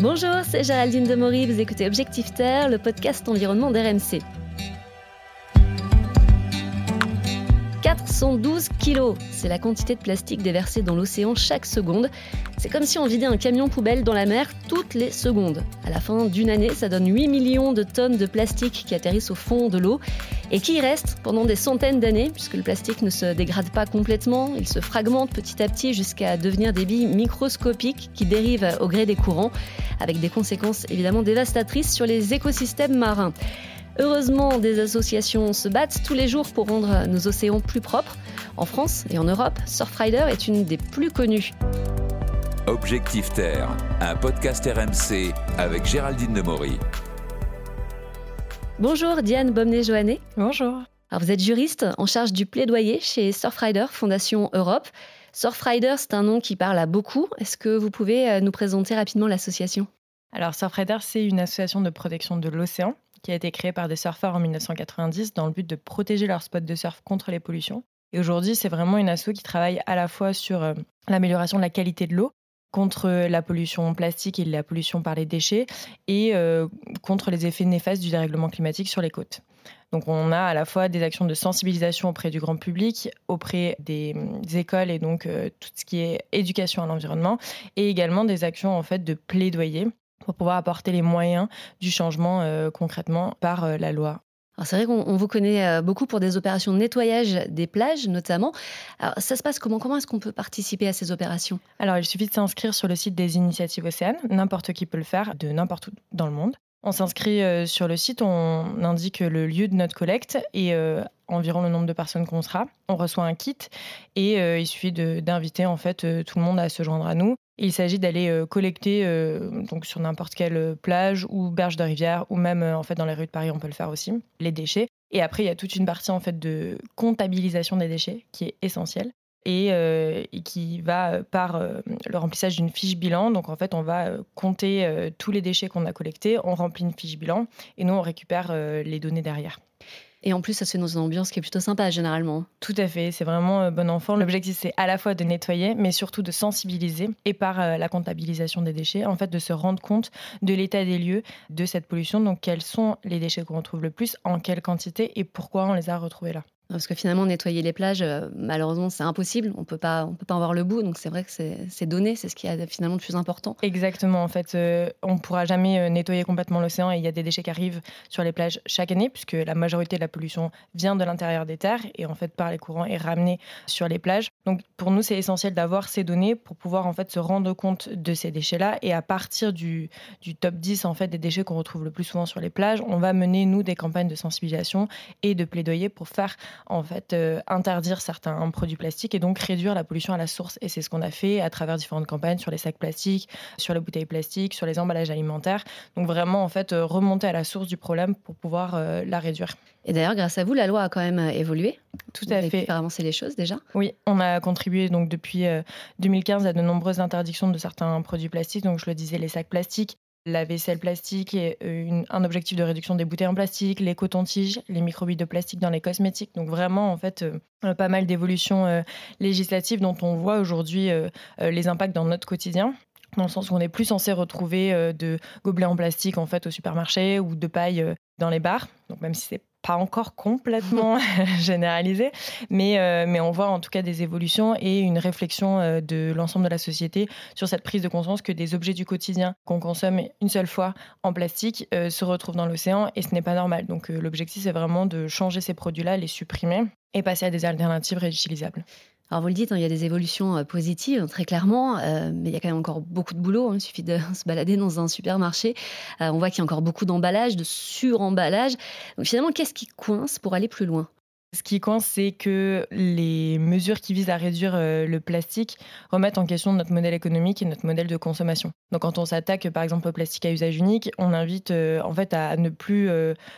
Bonjour, c'est Géraldine Demory, vous écoutez Objectif Terre, le podcast environnement d'RMC. 412 kilos, c'est la quantité de plastique déversée dans l'océan chaque seconde. C'est comme si on vidait un camion poubelle dans la mer toutes les secondes. À la fin d'une année, ça donne 8 millions de tonnes de plastique qui atterrissent au fond de l'eau et qui y restent pendant des centaines d'années, puisque le plastique ne se dégrade pas complètement, il se fragmente petit à petit jusqu'à devenir des billes microscopiques qui dérivent au gré des courants, avec des conséquences évidemment dévastatrices sur les écosystèmes marins. Heureusement, des associations se battent tous les jours pour rendre nos océans plus propres. En France et en Europe, Surfrider est une des plus connues. Objectif Terre, un podcast RMC avec Géraldine Demory. Bonjour Diane Bomnet-Joannet. Bonjour. Alors vous êtes juriste en charge du plaidoyer chez Surfrider Fondation Europe. Surfrider, c'est un nom qui parle à beaucoup. Est-ce que vous pouvez euh, nous présenter rapidement l'association? Alors Surfrider, c'est une association de protection de l'océan qui a été créée par des surfeurs en 1990 dans le but de protéger leurs spots de surf contre les pollutions. Et aujourd'hui, c'est vraiment une asso qui travaille à la fois sur euh, l'amélioration de la qualité de l'eau, contre la pollution plastique et la pollution par les déchets, et euh, contre les effets néfastes du dérèglement climatique sur les côtes. Donc on a à la fois des actions de sensibilisation auprès du grand public, auprès des, écoles et donc euh, tout ce qui est éducation à l'environnement, et également des actions en fait de plaidoyer pour pouvoir apporter les moyens du changement euh, concrètement par euh, la loi. C'est vrai qu'on vous connaît euh, beaucoup pour des opérations de nettoyage des plages notamment. Alors, ça se passe comment? Comment est-ce qu'on peut participer à ces opérations? Alors il suffit de s'inscrire sur le site des initiatives océanes. N'importe qui peut le faire de n'importe où dans le monde. On s'inscrit sur le site, on indique le lieu de notre collecte et environ le nombre de personnes qu'on sera. On reçoit un kit et il suffit d'inviter en fait tout le monde à se joindre à nous. Il s'agit d'aller euh, collecter euh, donc sur n'importe quelle euh, plage ou berge de rivière ou même en fait dans les rues de Paris on peut le faire aussi les déchets et après il y a toute une partie en fait de comptabilisation des déchets qui est essentielle et, qui va par le remplissage d'une fiche bilan. Donc en fait, on va compter tous les déchets qu'on a collectés, on remplit une fiche bilan et nous on récupère les données derrière. Et en plus, ça se fait dans une ambiance qui est plutôt sympa généralement. Tout à fait, c'est vraiment euh, bon enfant. L'objectif, c'est à la fois de nettoyer, mais surtout de sensibiliser et par euh, la comptabilisation des déchets, en fait, de se rendre compte de l'état des lieux de cette pollution. Donc, quels sont les déchets qu'on retrouve le plus, en quelle quantité et pourquoi on les a retrouvés là. Parce que finalement, nettoyer les plages, euh, malheureusement, c'est impossible. On peut pas, on peut pas en voir le bout. Donc c'est vrai que c'est donné, c'est ce qui est finalement le plus important. Exactement. En fait, euh, on ne pourra jamais euh, nettoyer complètement l'océan et il y a des déchets qui arrivent sur les plages chaque année, puisque la majorité de la pollution vient de l'intérieur des terres et en fait par les courants est ramenée sur les plages. Donc pour nous, c'est essentiel d'avoir ces données pour pouvoir en fait se rendre compte de ces déchets-là et à partir du, du top 10 en fait des déchets qu'on retrouve le plus souvent sur les plages, on va mener nous des campagnes de sensibilisation et de plaidoyer pour faire en fait euh, interdire certains produits plastiques et donc réduire la pollution à la source. Et c'est ce qu'on a fait à travers différentes campagnes sur les sacs plastiques, sur les bouteilles plastiques, sur les emballages alimentaires. Donc vraiment en fait euh, remonter à la source du problème pour pouvoir euh, la réduire. Et d'ailleurs, grâce à vous, la loi a quand même évolué. Tout à fait. Faire avancer les choses déjà. Oui, on a contribué donc depuis 2015 à de nombreuses interdictions de certains produits plastiques. Donc je le disais, les sacs plastiques, la vaisselle plastique et euh, un objectif de réduction des bouteilles en plastique, les cotons-tiges, les microbilles de plastique dans les cosmétiques. Donc vraiment, en fait, euh, pas mal d'évolutions euh, législatives dont on voit aujourd'hui les impacts dans notre quotidien dans le sens où on n'est plus censé retrouver de gobelets en plastique en fait au supermarché ou de paille dans les bars. Donc même si c'est pas encore complètement généralisé, mais, euh, mais on voit en tout cas des évolutions et une réflexion euh, de l'ensemble de la société sur cette prise de conscience que des objets du quotidien qu'on consomme une seule fois en plastique euh, se retrouvent dans l'océan et ce n'est pas normal. Donc l'objectif c'est vraiment de changer ces produits-là, les supprimer et passer à des alternatives réutilisables. Alors vous le dites, hein, il y a des évolutions euh, positives, très clairement, euh, mais il y a quand même encore beaucoup de boulot. Hein. il suffit de se balader dans un supermarché. Euh, on voit qu'il y a encore beaucoup d'emballage, de suremballage. Donc finalement, qu'est-ce qui coince pour aller plus loin? Ce qui coince, c'est que les mesures qui visent à réduire le plastique remettent en question notre modèle économique et notre modèle de consommation. Donc, quand on s'attaque, par exemple, au plastique à usage unique, on invite en fait à ne plus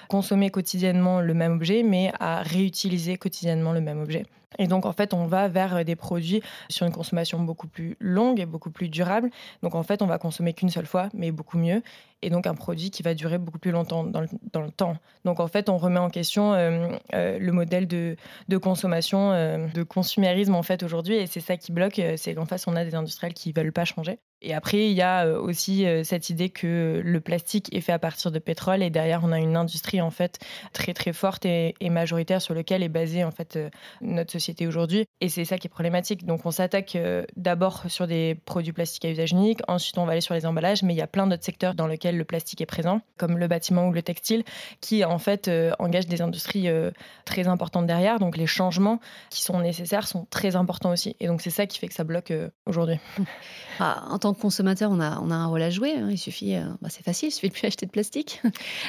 consommer quotidiennement le même objet, mais à réutiliser quotidiennement le même objet. Et donc, en fait, on va vers euh, des produits sur une consommation beaucoup plus longue et beaucoup plus durable. Donc, en fait, on va consommer qu'une seule fois, mais beaucoup mieux. Et donc, un produit qui va durer beaucoup plus longtemps dans le, temps. Donc, en fait, on remet en question euh, euh, le modèle de, consommation, de consumérisme, en fait, aujourd'hui. Et c'est ça qui bloque. C'est qu'en face, on a des industriels qui ne veulent pas changer. Et après, il y a euh, aussi euh, cette idée que le plastique est fait à partir de pétrole et derrière, on a une industrie en fait très très forte et, majoritaire sur laquelle est basée en fait euh, notre société aujourd'hui. Et c'est ça qui est problématique. Donc, on s'attaque d'abord sur des produits plastiques à usage unique, ensuite on va aller sur les emballages, mais il y a plein d'autres secteurs dans lesquels le plastique est présent, comme le bâtiment ou le textile, qui en fait engagent des industries très importantes derrière. Donc, les changements qui sont nécessaires sont très importants aussi. Et donc, c'est ça qui fait que ça bloque aujourd'hui. Ah, en tant que consommateur, on a, on a un rôle à jouer. Hein. Il suffit, euh, bah, c'est facile, il suffit de plus acheter de plastique.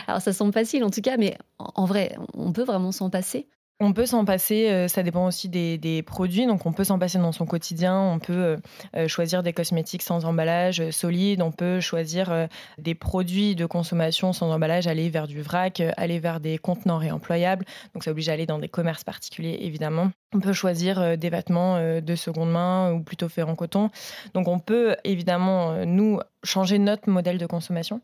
Alors ça semble facile en tout cas, mais en vrai, on peut vraiment s'en passer on peut s'en passer, euh, ça dépend aussi des, produits, donc on peut s'en passer dans son quotidien, on peut euh, euh, choisir des cosmétiques sans emballage solide, on peut choisir des produits de consommation sans emballage, aller vers du vrac, aller vers des contenants réemployables, donc ça oblige à aller dans des commerces particuliers évidemment. On peut choisir des vêtements de seconde main ou plutôt faits en coton. Donc on peut évidemment, nous, changer notre modèle de consommation.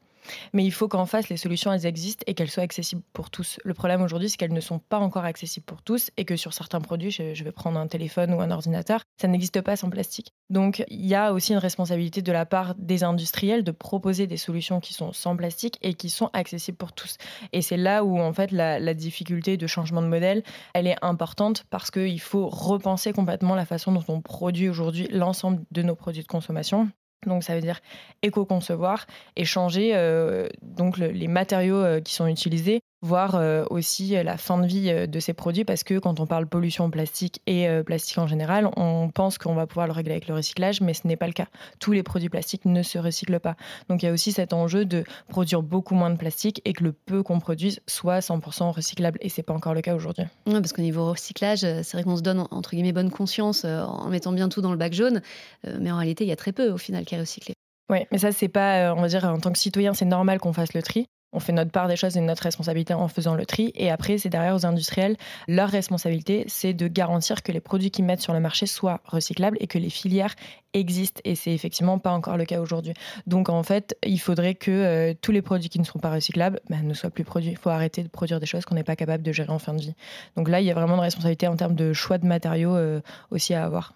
Mais il faut qu'en face, les solutions, elles existent et qu'elles soient accessibles pour tous. Le problème aujourd'hui, c'est qu'elles ne sont pas encore accessibles pour tous et que sur certains produits, je, vais prendre un téléphone ou un ordinateur, ça n'existe pas sans plastique. Donc, il y a aussi une responsabilité de la part des industriels de proposer des solutions qui sont sans plastique et qui sont accessibles pour tous. Et c'est là où, en fait, la, difficulté de changement de modèle, elle est importante parce qu'il faut repenser complètement la façon dont on produit aujourd'hui l'ensemble de nos produits de consommation. Donc ça veut dire éco-concevoir et changer euh, donc les matériaux euh, qui sont utilisés voir euh, aussi euh, la fin de vie euh, de ces produits parce que quand on parle pollution plastique et plastique en général, on pense qu'on va pouvoir le régler avec le recyclage, mais ce n'est pas le cas. Tous les produits plastiques ne se recyclent pas. Donc il y a aussi cet enjeu de produire beaucoup moins de plastique et que le peu qu'on produise soit 100% recyclable. Et c'est pas encore le cas aujourd'hui. parce qu'au niveau recyclage, c'est vrai qu'on se donne entre guillemets bonne conscience en mettant bien tout dans le bac jaune, mais en réalité, il y a très peu au final qui est recyclé. Oui, mais ça, c'est pas, on va dire, en tant que citoyen, c'est normal qu'on fasse le tri on fait notre part des choses et notre responsabilité en faisant le tri. Et après, c'est derrière aux industriels. Leur responsabilité, c'est de garantir que les produits qu'ils mettent sur le marché soient recyclables et que les filières existent. Et c'est effectivement pas encore le cas aujourd'hui. Donc en fait, il faudrait que euh, tous les produits qui ne sont pas recyclables ben, ne soient plus produits. Il faut arrêter de produire des choses qu'on n'est pas capable de gérer en fin de vie. Donc là, il y a vraiment une responsabilité en termes de choix de matériaux euh, aussi à avoir.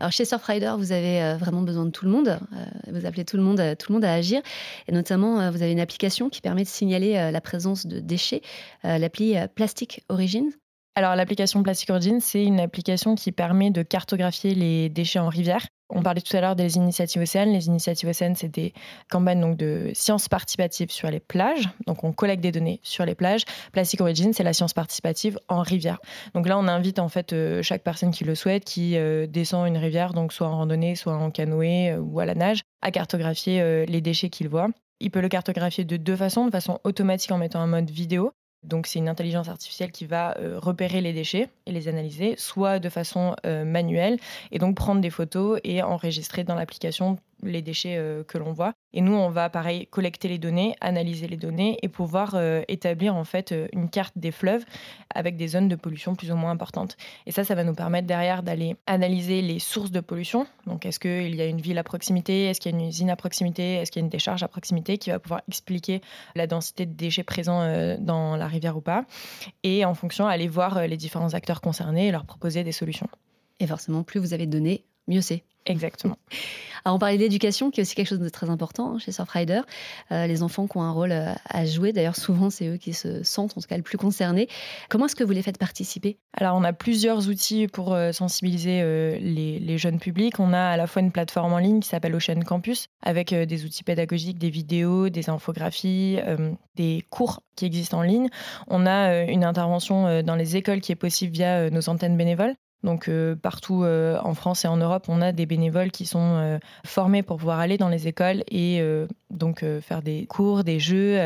Alors chez Surfrider, vous avez euh, vraiment besoin de tout le monde. Euh, vous appelez tout le monde, tout le monde à agir. Et notamment, euh, vous avez une application qui permet de signaler la présence de déchets, l'appli Plastic Origins. Alors l'application Plastic Origins, c'est une application qui permet de cartographier les déchets en rivière on parlait tout à l'heure des initiatives océanes. Les initiatives océanes, c'est des campagnes donc, de sciences participatives sur les plages. Donc, on collecte des données sur les plages. Plastic Origin, c'est la science participative en rivière. Donc là, on invite en fait euh, chaque personne qui le souhaite, qui euh, descend une rivière, donc soit en randonnée, soit en canoë euh, ou à la nage, à cartographier les déchets qu'il voit. Il peut le cartographier de deux façons, de façon automatique en mettant un mode vidéo. Donc c'est une intelligence artificielle qui va euh, repérer les déchets et les analyser, soit de façon euh, manuelle, et donc prendre des photos et enregistrer dans l'application les déchets euh, que l'on voit. Et nous, on va pareil collecter les données, analyser les données et pouvoir euh, établir en fait euh, une carte des fleuves avec des zones de pollution plus ou moins importantes. Et ça, ça va nous permettre derrière d'aller analyser les sources de pollution. Donc, est-ce qu'il y a une ville à proximité? Est-ce qu'il y a une usine à proximité? Est-ce qu'il y a une décharge à proximité qui va pouvoir expliquer la densité de déchets présents dans la rivière ou pas? Et en fonction, aller voir les différents acteurs concernés et leur proposer des solutions. Et forcément, plus vous avez de données, mieux c'est. Exactement. Alors on parlait d'éducation, qui est aussi quelque chose de très important chez Surfrider. Euh, les enfants qui ont un rôle euh, à jouer, d'ailleurs souvent c'est eux qui se sentent en tout cas le plus concernés. Comment est-ce que vous les faites participer? Alors on a plusieurs outils pour euh, sensibiliser les, jeunes publics. On a à la fois une plateforme en ligne qui s'appelle Ocean Campus, avec des outils pédagogiques, des vidéos, des infographies, des cours qui existent en ligne. On a une intervention dans les écoles qui est possible via nos antennes bénévoles. Donc euh, partout euh, en France et en Europe, on a des bénévoles qui sont euh, formés pour pouvoir aller dans les écoles et donc faire des cours, des jeux,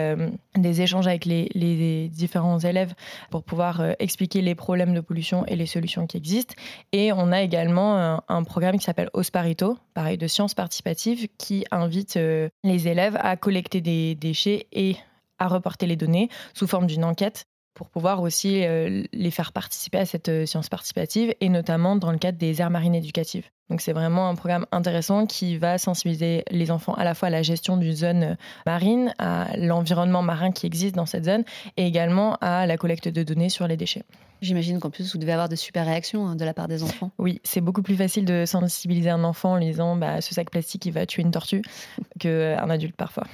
des échanges avec les, différents élèves pour pouvoir expliquer les problèmes de pollution et les solutions qui existent. Et on a également un, programme qui s'appelle Osparito, pareil de sciences participatives, qui invite les élèves à collecter des déchets et à reporter les données sous forme d'une enquête pour pouvoir aussi euh, les faire participer à cette euh, science participative et notamment dans le cadre des aires marines éducatives. Donc c'est vraiment un programme intéressant qui va sensibiliser les enfants à la fois à la gestion d'une zone marine, à l'environnement marin qui existe dans cette zone et également à la collecte de données sur les déchets. J'imagine qu'en plus, vous devez avoir de super réactions hein, de la part des enfants. Oui, c'est beaucoup plus facile de sensibiliser un enfant en lui disant bah, ce sac plastique, il va tuer une tortue, qu'un adulte parfois.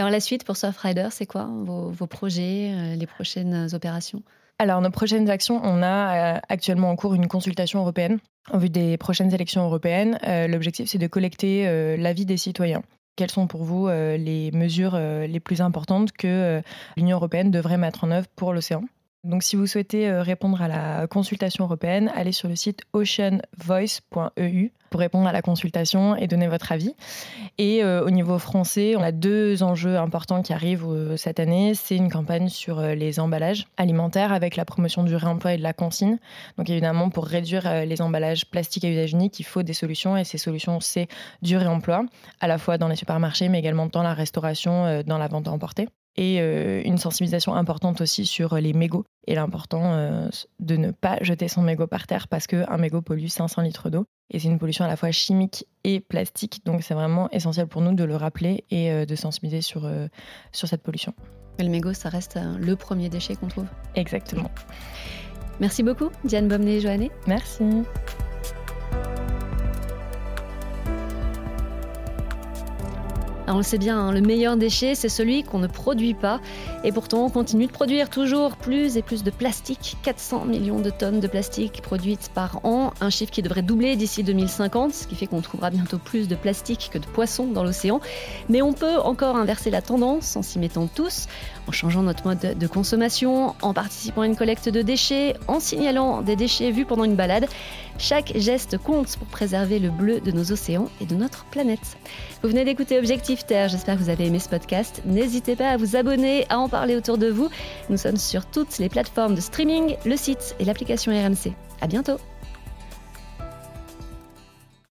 Alors la suite pour Surfrider, c'est quoi vos, vos projets, euh, les prochaines opérations? Alors, nos prochaines actions, on a euh, actuellement en cours une consultation européenne en vue des prochaines élections européennes. Euh, l'objectif, c'est de collecter l'avis des citoyens. Quelles sont pour vous les mesures les plus importantes que l'Union européenne devrait mettre en œuvre pour l'océan? Donc, si vous souhaitez euh, répondre à la consultation européenne, allez sur le site oceanvoice.eu pour répondre à la consultation et donner votre avis. Et euh, au niveau français, on a deux enjeux importants qui arrivent euh, cette année. C'est une campagne sur les emballages alimentaires avec la promotion du réemploi et de la consigne. Donc, évidemment, pour réduire les emballages plastiques à usage unique, il faut des solutions. Et ces solutions, c'est du réemploi, à la fois dans les supermarchés, mais également dans la restauration, dans la vente à emporter et euh, une sensibilisation importante aussi sur les mégots et l'important euh, de ne pas jeter son mégot par terre parce qu'un mégot pollue 500 litres d'eau et c'est une pollution à la fois chimique et plastique donc c'est vraiment essentiel pour nous de le rappeler et euh, de sensibiliser sur, sur cette pollution. le mégot ça reste le premier déchet qu'on trouve Exactement. Merci beaucoup Diane Bomney et Joannet. Merci. On le sait bien, hein, le meilleur déchet, c'est celui qu'on ne produit pas. Et pourtant, on continue de produire toujours plus et plus de plastique. 400 millions de tonnes de plastique produites par an, un chiffre qui devrait doubler d'ici 2050, ce qui fait qu'on trouvera bientôt plus de plastique que de poissons dans l'océan. Mais on peut encore inverser la tendance en s'y mettant tous, en changeant notre mode de consommation, en participant à une collecte de déchets, en signalant des déchets vus pendant une balade. Chaque geste compte pour préserver le bleu de nos océans et de notre planète. Vous venez d'écouter Objectif Terre, j'espère que vous avez aimé ce podcast. N'hésitez pas à vous abonner, à en parler autour de vous. Nous sommes sur toutes les plateformes de streaming, le site et l'application RMC. À bientôt!